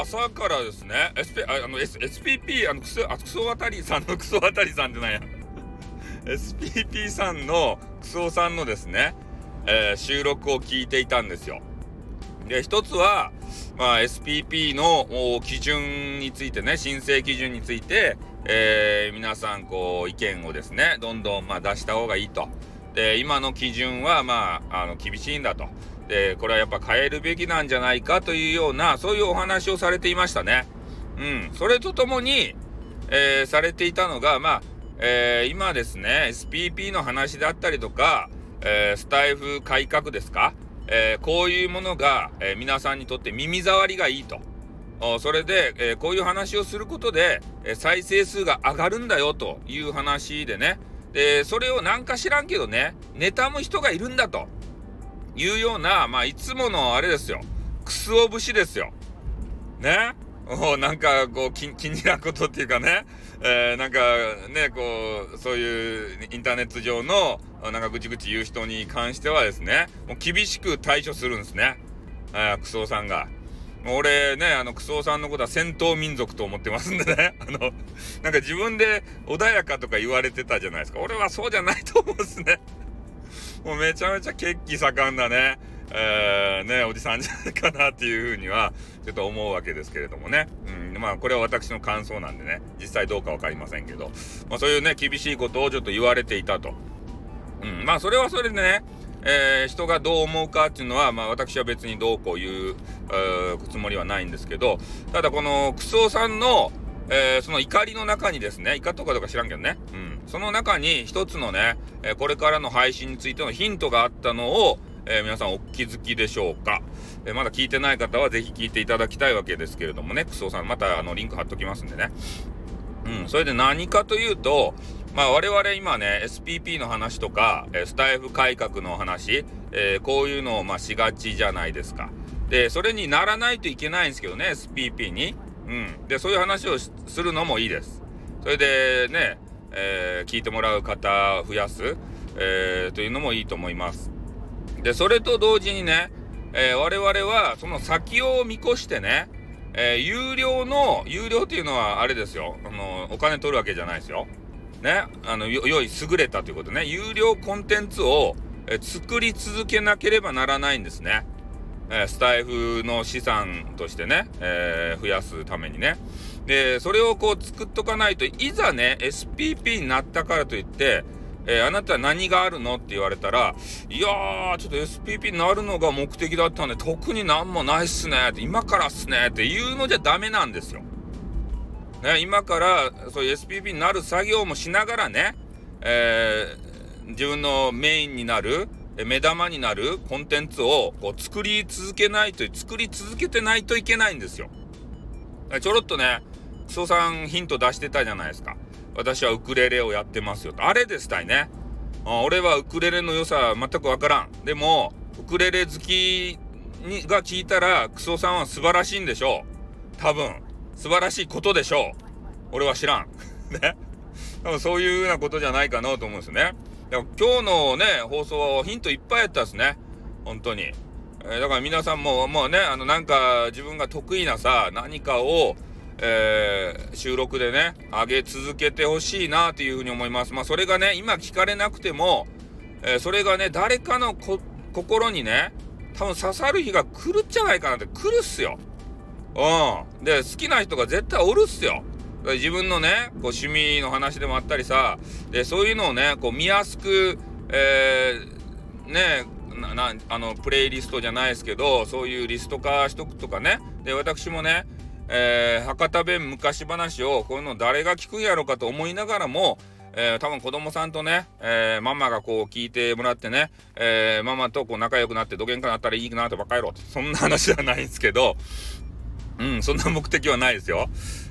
朝からですね、SP、あの、S、SPP、あの、クソ、あ、クソ渡りさんの クソ渡りさんってなんや。SPP さんのクソさんのですね、えー、収録を聞いていたんですよ。で、一つは、まあ、SPP の基準についてね、申請基準について、えー、皆さん、こう、意見をですね、どんどん、まあ、出した方がいいと。で、今の基準は、まあ、あの、厳しいんだと。で、これはやっぱ変えるべきなんじゃないかというような、そういうお話をされていましたね。うん。それとともに、えー、されていたのが、まあ、えー、今ですね、SPP の話であったりとか、えー、スタイフ改革ですか、えこういうものが、え皆さんにとって耳障りがいいと。それで、えこういう話をすることで、え再生数が上がるんだよという話でね。で、それをなんか知らんけどね、妬む人がいるんだと。いうような、まあ、いつものあれですよ。クスオ節ですよ。ね？おなんか、こう、気気になることっていうかね、えー、なんか、ね、こう、そういうインターネット上の、なんかぐちぐち言う人に関してはですね、もう厳しく対処するんですね。えー、クソさんが。俺ね、あの、クソさんのことは戦闘民族と思ってますんでね。あの、なんか自分で穏やかとか言われてたじゃないですか。俺はそうじゃないと思うんですね。もうめちゃめちゃ血気盛んだね、えー、ね、おじさんじゃないかなっていうふうには、ちょっと思うわけですけれどもね。うん、まあ、これは私の感想なんでね、実際どうかわかりませんけど、まあ、そういうね、厳しいことをちょっと言われていたと。うん、まあ、それはそれでね、えー、人がどう思うかっていうのは、まあ、私は別にどうこう言うつもりはないんですけど、ただこの、クソさんの、えー、その怒りの中にですね、怒とかどうか知らんけどね、うん、その中に一つのね、え、これからの配信についてのヒントがあったのを、えー、皆さんお気づきでしょうか、えまだ聞いてない方はぜひ聞いていただきたいわけですけれどもね、クソさん、またあのリンク貼っときますんでね。うん、それで何かというと、まあ我々今ね、SPP の話とか、えスタイフ改革の話、えこういうのをまあしがちじゃないですか。で、それにならないといけないんですけどね、SPP に。うん。で、そういう話をするのもいいです。それでね、えー、聞いてもらう方増やす、えー、というのもいいと思います。で、それと同時にね、えー、我々はその先を見越してね、えー、有料の、有料っていうのはあれですよ。あの、お金取るわけじゃないですよ。ね。あの、良い、優れたということね。有料コンテンツを、え、作り続けなければならないんですね。えスタイフの資産としてね、えー、増やすためにね。で、それをこう作っとかないと、いざね、SPP になったからといって、えー、あなた何があるのって言われたら、いやー、ちょっと SPP になるのが目的だったんで、特になんもないっすねって、今からっすねって言うのじゃダメなんですよ。ね、今から、そういう SPP になる作業もしながらね、えー、自分のメインになる、目玉になるコンテンツをこう作り続けないと、作り続けてないといけないんですよ。ちょろっとね、クソさんヒント出してたじゃないですか。私はウクレレをやってますよと。あれですたいね。俺はウクレレの良さ全くわからん。でも、ウクレレ好きにが聞いたら、クソさんは素晴らしいんでしょう。多分。素晴らしいことでしょう。俺は知らん。ね。多分そういうようなことじゃないかなと思うんですねよね。今日のね、放送はヒントいっぱいやったですね。本当に。えー、だから皆さんも、もうね、あの、なんか自分が得意なさ、何かを、えー、収録でね、上げ続けてほしいなというふうに思います。まあ、それがね、今聞かれなくても、えー、それがね、誰かの心にね、多分刺さる日が来るんじゃないかなって来るっすよ。うん。で、好きな人が絶対おるっすよ。自分のね、こう趣味の話でもあったりさ、で、そういうのをね、こう見やすく、えー、ね、なあのプレイリストじゃないですけどそういうリスト化しとくとかねで私もね、えー、博多弁昔話をこういうの誰が聞くんやろかと思いながらも、えー、多分子供さんとね、えー、ママがこう聞いてもらってね、えママとこう仲良くなってどげんかなったらいいなとばっかりろそんな話じゃないんですけどうんそんな目的はないですよ。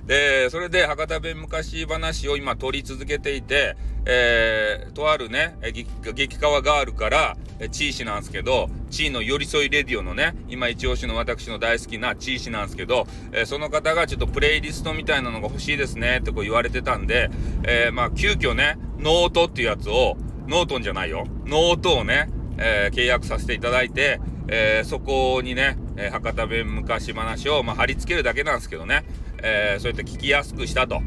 で、それで博多弁昔話を今撮り続けていて、えー、とあるね、激川ガールから、チーシなんですけど、チーの寄り添いレディオのね、今一押しの私の大好きなチーシなんですけど、えー、その方がちょっとプレイリストみたいなのが欲しいですねってこう言われてたんで、えー、まあ急遽ね、ノートっていうやつを、ノートンじゃないよ、ノートをね、え、契約させていただいて、え、そこにね、え、博多弁昔話を、まあ、貼り付けるだけなんですけどね、えー、そうやって聞きやすくしたと。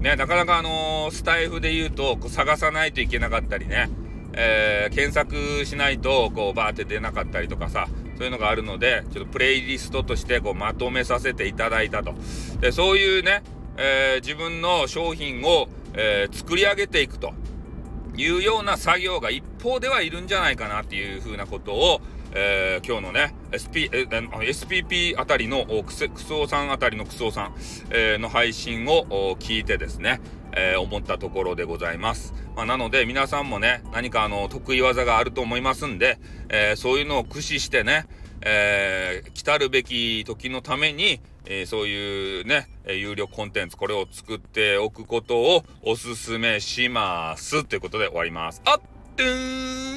ね、なかなかあのー、スタエフで言うと、こう探さないといけなかったりね、えー、検索しないと、こう、バーって出なかったりとかさ、そういうのがあるので、ちょっとプレイリストとして、こう、まとめさせていただいたと。で、そういうね、え、自分の商品を、え、作り上げていくというような作業が一方ではいるんじゃないかなっていうふうなことを、えー、今日のね、SP、SPP あたりのクスクソさんあたりのクソさん、えー、の配信を聞いてですね、えー、思ったところでございます。まあ、なので皆さんもね、何かあの得意技があると思いますんで、えそういうのを駆使してね、え来たるべき時のために、えー、そういうね、有料コンテンツ、これを作っておくことをおすすめします。ということで終わります。あっ、とーん